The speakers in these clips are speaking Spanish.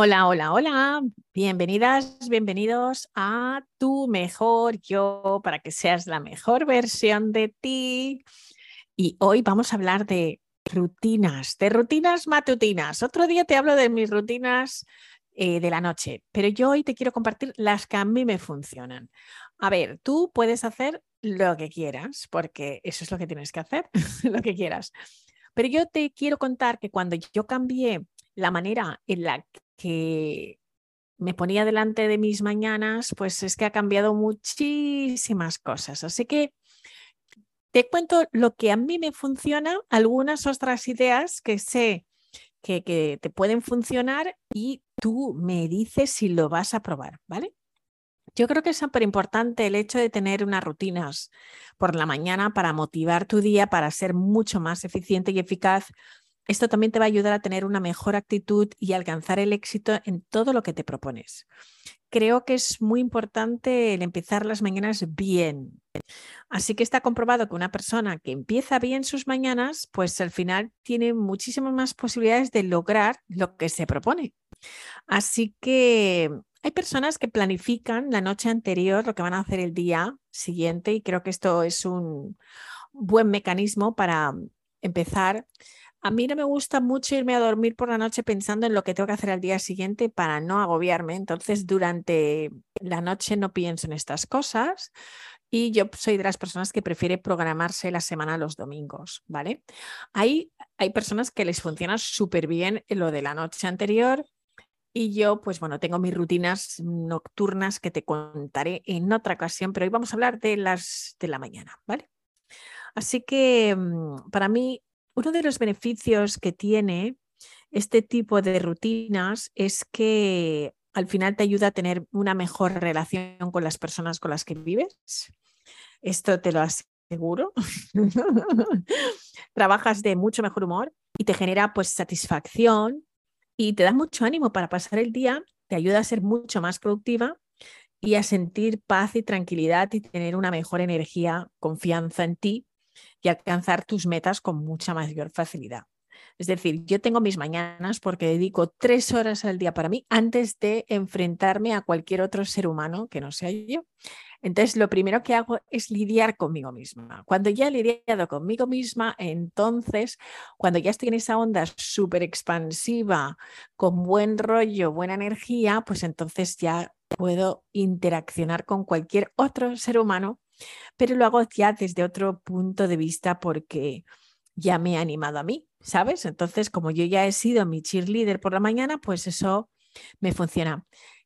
Hola, hola, hola. Bienvenidas, bienvenidos a tu mejor yo para que seas la mejor versión de ti. Y hoy vamos a hablar de rutinas, de rutinas matutinas. Otro día te hablo de mis rutinas eh, de la noche, pero yo hoy te quiero compartir las que a mí me funcionan. A ver, tú puedes hacer lo que quieras, porque eso es lo que tienes que hacer, lo que quieras. Pero yo te quiero contar que cuando yo cambié la manera en la que me ponía delante de mis mañanas, pues es que ha cambiado muchísimas cosas. Así que te cuento lo que a mí me funciona, algunas otras ideas que sé que, que te pueden funcionar y tú me dices si lo vas a probar, ¿vale? Yo creo que es súper importante el hecho de tener unas rutinas por la mañana para motivar tu día, para ser mucho más eficiente y eficaz. Esto también te va a ayudar a tener una mejor actitud y alcanzar el éxito en todo lo que te propones. Creo que es muy importante el empezar las mañanas bien. Así que está comprobado que una persona que empieza bien sus mañanas, pues al final tiene muchísimas más posibilidades de lograr lo que se propone. Así que hay personas que planifican la noche anterior lo que van a hacer el día siguiente y creo que esto es un buen mecanismo para empezar. A mí no me gusta mucho irme a dormir por la noche pensando en lo que tengo que hacer al día siguiente para no agobiarme. Entonces, durante la noche no pienso en estas cosas y yo soy de las personas que prefiere programarse la semana los domingos, ¿vale? Hay, hay personas que les funciona súper bien lo de la noche anterior y yo, pues bueno, tengo mis rutinas nocturnas que te contaré en otra ocasión, pero hoy vamos a hablar de las de la mañana, ¿vale? Así que mm, para mí, uno de los beneficios que tiene este tipo de rutinas es que al final te ayuda a tener una mejor relación con las personas con las que vives. Esto te lo aseguro. Trabajas de mucho mejor humor y te genera pues satisfacción y te da mucho ánimo para pasar el día, te ayuda a ser mucho más productiva y a sentir paz y tranquilidad y tener una mejor energía, confianza en ti y alcanzar tus metas con mucha mayor facilidad. Es decir, yo tengo mis mañanas porque dedico tres horas al día para mí antes de enfrentarme a cualquier otro ser humano que no sea yo. Entonces, lo primero que hago es lidiar conmigo misma. Cuando ya he lidiado conmigo misma, entonces, cuando ya estoy en esa onda súper expansiva, con buen rollo, buena energía, pues entonces ya puedo interaccionar con cualquier otro ser humano, pero lo hago ya desde otro punto de vista porque ya me he animado a mí, ¿sabes? Entonces, como yo ya he sido mi cheerleader por la mañana, pues eso me funciona.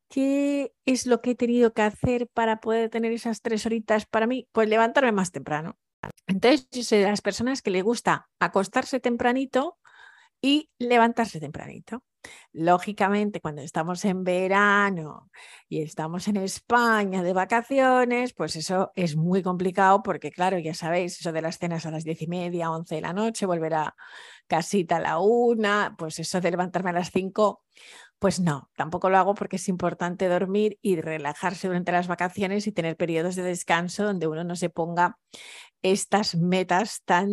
¿Qué es lo que he tenido que hacer para poder tener esas tres horitas para mí? Pues levantarme más temprano. Entonces, yo soy de las personas que le gusta acostarse tempranito y levantarse tempranito. Lógicamente, cuando estamos en verano y estamos en España de vacaciones, pues eso es muy complicado porque, claro, ya sabéis, eso de las cenas a las diez y media, once de la noche, volver a casita a la una, pues eso de levantarme a las cinco, pues no, tampoco lo hago porque es importante dormir y relajarse durante las vacaciones y tener periodos de descanso donde uno no se ponga estas metas tan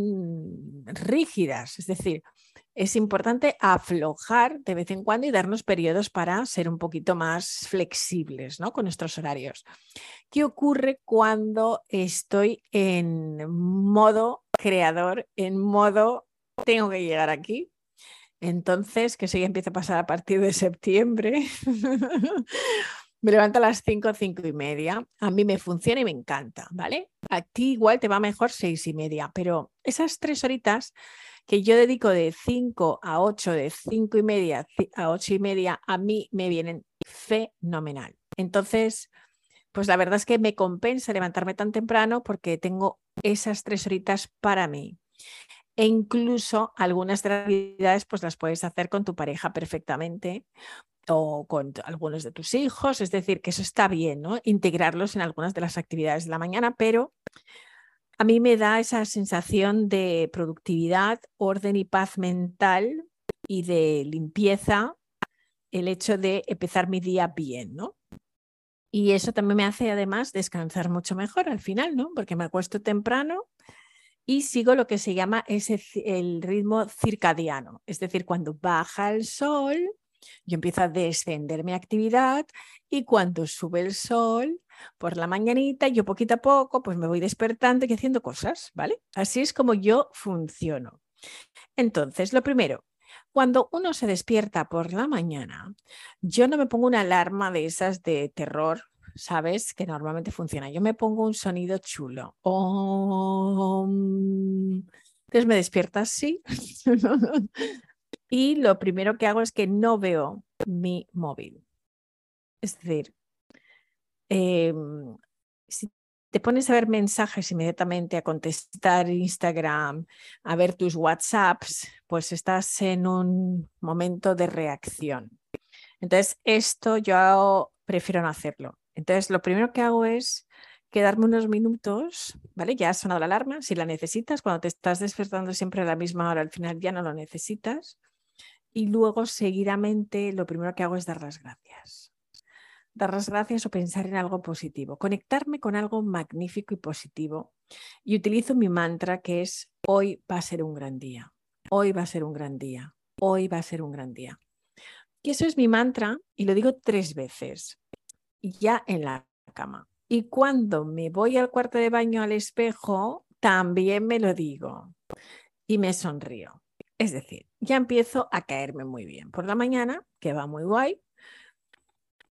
rígidas. Es decir, es importante aflojar de vez en cuando y darnos periodos para ser un poquito más flexibles ¿no? con nuestros horarios. ¿Qué ocurre cuando estoy en modo creador, en modo tengo que llegar aquí? Entonces, que eso ya empieza a pasar a partir de septiembre. me levanto a las 5, 5 y media. A mí me funciona y me encanta, ¿vale? A ti igual te va mejor 6 y media, pero esas tres horitas que yo dedico de 5 a 8, de 5 y media a 8 y media, a mí me vienen fenomenal. Entonces, pues la verdad es que me compensa levantarme tan temprano porque tengo esas tres horitas para mí e incluso algunas de las actividades pues las puedes hacer con tu pareja perfectamente o con algunos de tus hijos, es decir, que eso está bien, ¿no? Integrarlos en algunas de las actividades de la mañana, pero a mí me da esa sensación de productividad, orden y paz mental y de limpieza el hecho de empezar mi día bien, ¿no? Y eso también me hace además descansar mucho mejor al final, ¿no? Porque me acuesto temprano y sigo lo que se llama ese, el ritmo circadiano, es decir, cuando baja el sol, Yo empiezo a descender mi actividad y cuando sube el sol por la mañanita, yo poquito a poco pues me voy despertando y haciendo cosas, ¿vale? Así es como yo funciono. Entonces, lo primero, cuando uno se despierta por la mañana, yo no me pongo una alarma de esas de terror, ¿sabes? Que normalmente funciona. Yo me pongo un sonido chulo. Entonces me despierta así. y lo primero que hago es que no veo mi móvil. Es decir, em, si te pones a ver mensajes inmediatamente, a contestar Instagram, a ver tus WhatsApps, pues estás en un momento de reacción. Entonces, esto yo prefiero no hacerlo. Entonces, lo primero que hago es quedarme unos minutos, ¿vale? Ya ha sonado la alarma, si la necesitas, cuando te estás despertando siempre a la misma hora, al final ya no lo necesitas. Y luego, seguidamente, lo primero que hago es dar las gracias. Dar las gracias o pensar en algo positivo, conectarme con algo magnífico y positivo. Y utilizo mi mantra que es, hoy va a ser un gran día, hoy va a ser un gran día, hoy va a ser un gran día. Y eso es mi mantra y lo digo tres veces, ya en la cama. Y cuando me voy al cuarto de baño al espejo, también me lo digo y me sonrío. Es decir, ya empiezo a caerme muy bien por la mañana, que va muy guay.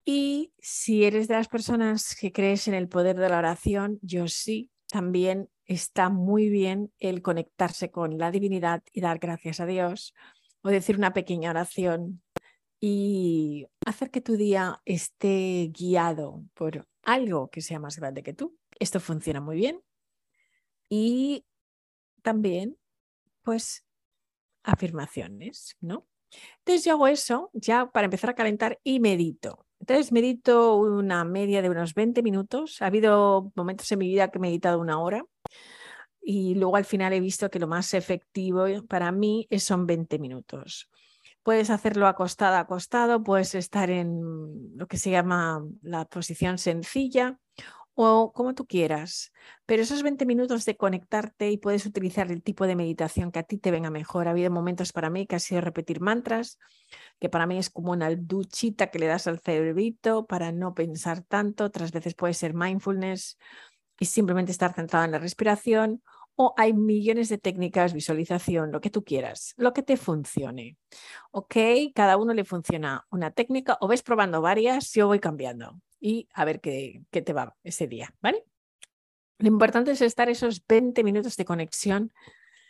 Y si eres de las personas que crees en el poder de la oración, yo sí, también está muy bien el conectarse con la divinidad y dar gracias a Dios o decir una pequeña oración y hacer que tu día esté guiado por algo que sea más grande que tú. Esto funciona muy bien. Y también, pues, afirmaciones, ¿no? Entonces yo hago eso ya para empezar a calentar y medito. Entonces medito una media de unos 20 minutos. Ha habido momentos en mi vida que he meditado una hora y luego al final he visto que lo más efectivo para mí son 20 minutos. Puedes hacerlo acostado, acostado, puedes estar en lo que se llama la posición sencilla o como tú quieras. Pero esos 20 minutos de conectarte y puedes utilizar el tipo de meditación que a ti te venga mejor. Ha habido momentos para mí que ha sido repetir mantras, que para mí es como una duchita que le das al cerebrito para no pensar tanto. Otras veces puede ser mindfulness y simplemente estar centrado en la respiración o hay millones de técnicas, visualización, lo que tú quieras, lo que te funcione. Ok, cada uno le funciona una técnica o ves probando varias, yo voy cambiando y a ver qué, qué te va ese día, ¿vale? Lo importante es estar esos 20 minutos de conexión,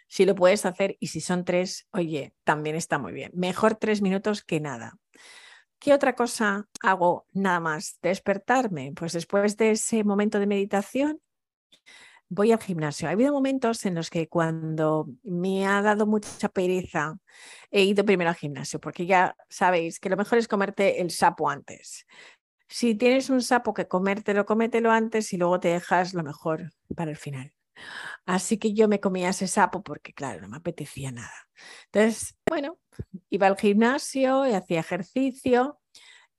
si lo puedes hacer y si son tres, oye, también está muy bien. Mejor tres minutos que nada. ¿Qué otra cosa hago nada más? Despertarme. Pues después de ese momento de meditación, voy al gimnasio. Ha habido momentos en los que cuando me ha dado mucha pereza, he ido primero al gimnasio, porque ya sabéis que lo mejor es comerte el sapo antes. Si tienes un sapo que comértelo, cómetelo antes y luego te dejas lo mejor para el final. Así que yo me comía ese sapo porque, claro, no me apetecía nada. Entonces, bueno, iba al gimnasio y hacía ejercicio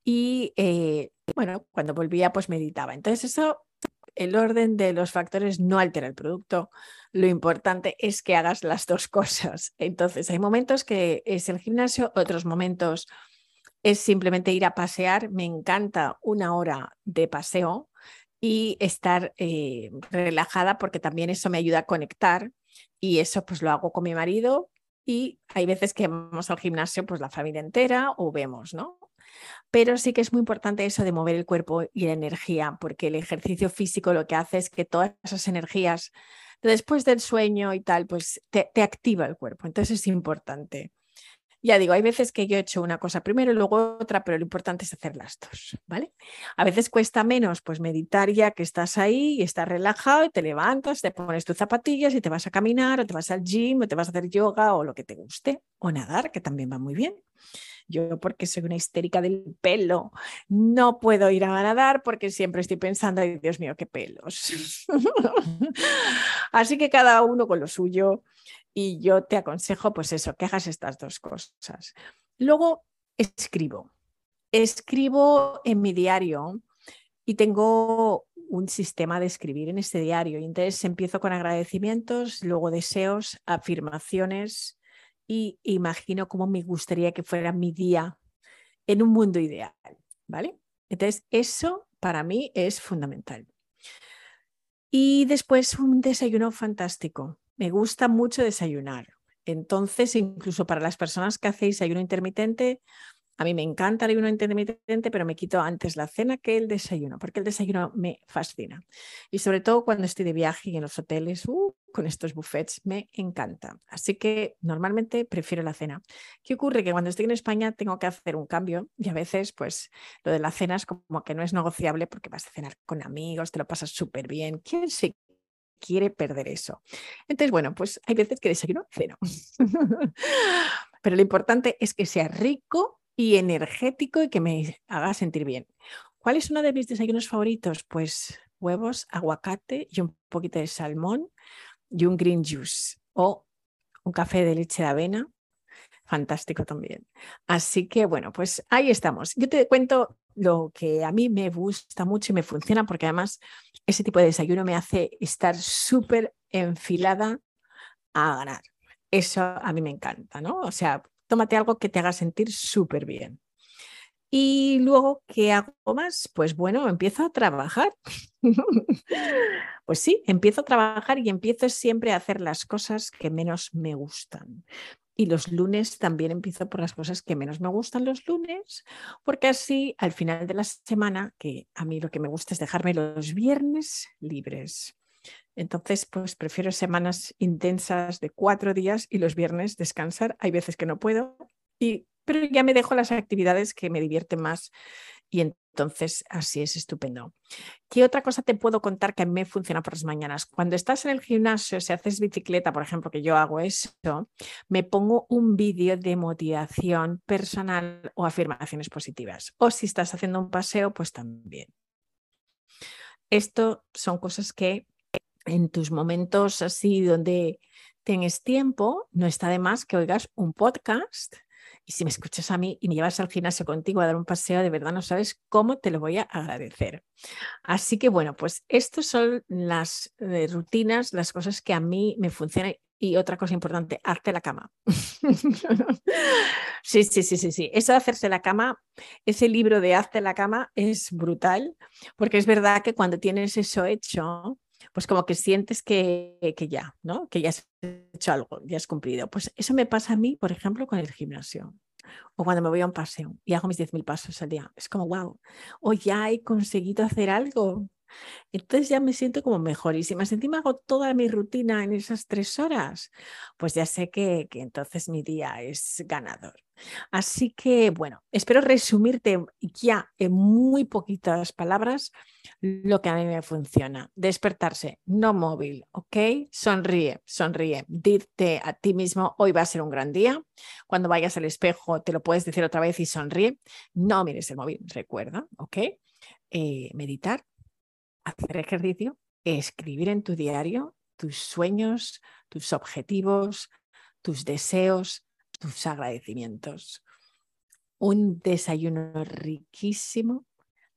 y, eh, bueno, cuando volvía, pues meditaba. Entonces, eso el orden de los factores no altera el producto. Lo importante es que hagas las dos cosas. Entonces, hay momentos que es el gimnasio, otros momentos es simplemente ir a pasear. Me encanta una hora de paseo y estar eh, relajada porque también eso me ayuda a conectar y eso pues lo hago con mi marido y hay veces que vamos al gimnasio pues la familia entera o vemos, ¿no? Pero sí que es muy importante eso de mover el cuerpo y la energía, porque el ejercicio físico lo que hace es que todas esas energías después del sueño y tal, pues te, activa el cuerpo. Entonces es importante. Ya digo, hay veces que yo he hecho una cosa primero y luego otra, pero lo importante es hacer las dos, ¿vale? A veces cuesta menos, pues meditar ya que estás ahí y estás relajado y te levantas, te pones tus zapatillas y te vas a caminar o te vas al gym o te vas a hacer yoga o lo que te guste o nadar, que también va muy bien. Yo porque soy una histérica del pelo, no puedo ir a nadar porque siempre estoy pensando, ay Dios mío, qué pelos. Así que cada uno con lo suyo y yo te aconsejo pues eso, que hagas estas dos cosas. Luego escribo. Escribo en mi diario y tengo un sistema de escribir en este diario. Entonces empiezo con agradecimientos, luego deseos, afirmaciones, y imagino cómo me gustaría que fuera mi día en un mundo ideal, ¿vale? Entonces, eso para mí es fundamental. Y después un desayuno fantástico. Me gusta mucho desayunar. Entonces, incluso para las personas que hacéis ayuno intermitente, a mí me encanta el ayuno intermitente, pero me quito antes la cena que el desayuno, porque el desayuno me fascina. Y sobre todo cuando estoy de viaje y en los hoteles, uh, con estos buffets, me encanta. Así que normalmente prefiero la cena. ¿Qué ocurre? Que cuando estoy en España tengo que hacer un cambio y a veces, pues, lo de la cena es como que no es negociable porque vas a cenar con amigos, te lo pasas súper bien. ¿Quién se quiere perder eso? Entonces, bueno, pues hay veces que desayuno ceno. Pero lo importante es que sea rico y energético y que me haga sentir bien. ¿Cuál es uno de mis desayunos favoritos? Pues huevos, aguacate y un poquito de salmón y un green juice o un café de leche de avena. Fantástico también. Así que bueno, pues ahí estamos. Yo te cuento lo que a mí me gusta mucho y me funciona porque además ese tipo de desayuno me hace estar súper enfilada a ganar. Eso a mí me encanta, ¿no? O sea, tómate algo que te haga sentir súper bien. Y luego, ¿qué hago más? Pues bueno, empiezo a trabajar. pues sí, empiezo a trabajar y empiezo siempre a hacer las cosas que menos me gustan. Y los lunes también empiezo por las cosas que menos me gustan los lunes, porque así al final de la semana, que a mí lo que me gusta es dejarme los viernes libres. Entonces, pues prefiero semanas intensas de cuatro días y los viernes descansar. Hay veces que no puedo, y, pero ya me dejo las actividades que me divierten más y entonces así es estupendo. ¿Qué otra cosa te puedo contar que a mí me funciona por las mañanas? Cuando estás en el gimnasio, si haces bicicleta, por ejemplo, que yo hago eso, me pongo un vídeo de motivación personal o afirmaciones positivas. O si estás haciendo un paseo, pues también. Esto son cosas que en tus momentos así donde tienes tiempo, no está de más que oigas un podcast. Y si me escuchas a mí y me llevas al gimnasio contigo a dar un paseo, de verdad no sabes cómo te lo voy a agradecer. Así que bueno, pues estas son las eh, rutinas, las cosas que a mí me funcionan. Y otra cosa importante, hazte la cama. sí, sí, sí, sí, sí. Eso de hacerse la cama, ese libro de hazte la cama es brutal, porque es verdad que cuando tienes eso hecho, pues como que sientes que, que, ya, ¿no? Que ya has hecho algo, ya has cumplido. Pues eso me pasa a mí, por ejemplo, con el gimnasio. O cuando me voy a un paseo y hago mis 10.000 pasos al día. Es como, wow, hoy ya he conseguido hacer algo. Entonces ya me siento como mejor. Y si encima hago toda mi rutina en esas tres horas, pues ya sé que, que entonces mi día es ganador. Así que, bueno, espero resumirte ya en muy poquitas palabras lo que a mí me funciona. Despertarse, no móvil, ¿ok? Sonríe, sonríe. Dite a ti mismo, hoy va a ser un gran día. Cuando vayas al espejo, te lo puedes decir otra vez y sonríe. No mires el móvil, recuerda, ¿ok? Eh, meditar, hacer ejercicio, escribir en tu diario tus sueños, tus objetivos, tus deseos, tus agradecimientos. Un desayuno riquísimo,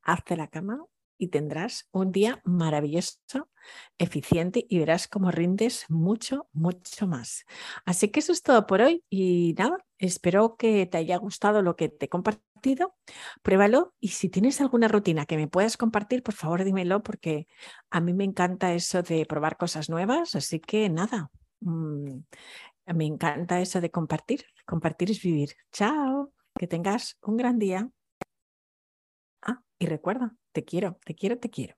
hazte la cama y tendrás un día maravilloso, eficiente y verás cómo rindes mucho, mucho más. Así que eso es todo por hoy y nada, espero que te haya gustado lo que te he compartido. Pruébalo y si tienes alguna rutina que me puedas compartir, por favor dímelo porque a mí me encanta eso de probar cosas nuevas. Así que nada, mm, me encanta eso de compartir. Compartir es vivir. Chao. Que tengas un gran día. Ah, y recuerda, te quiero, te quiero, te quiero.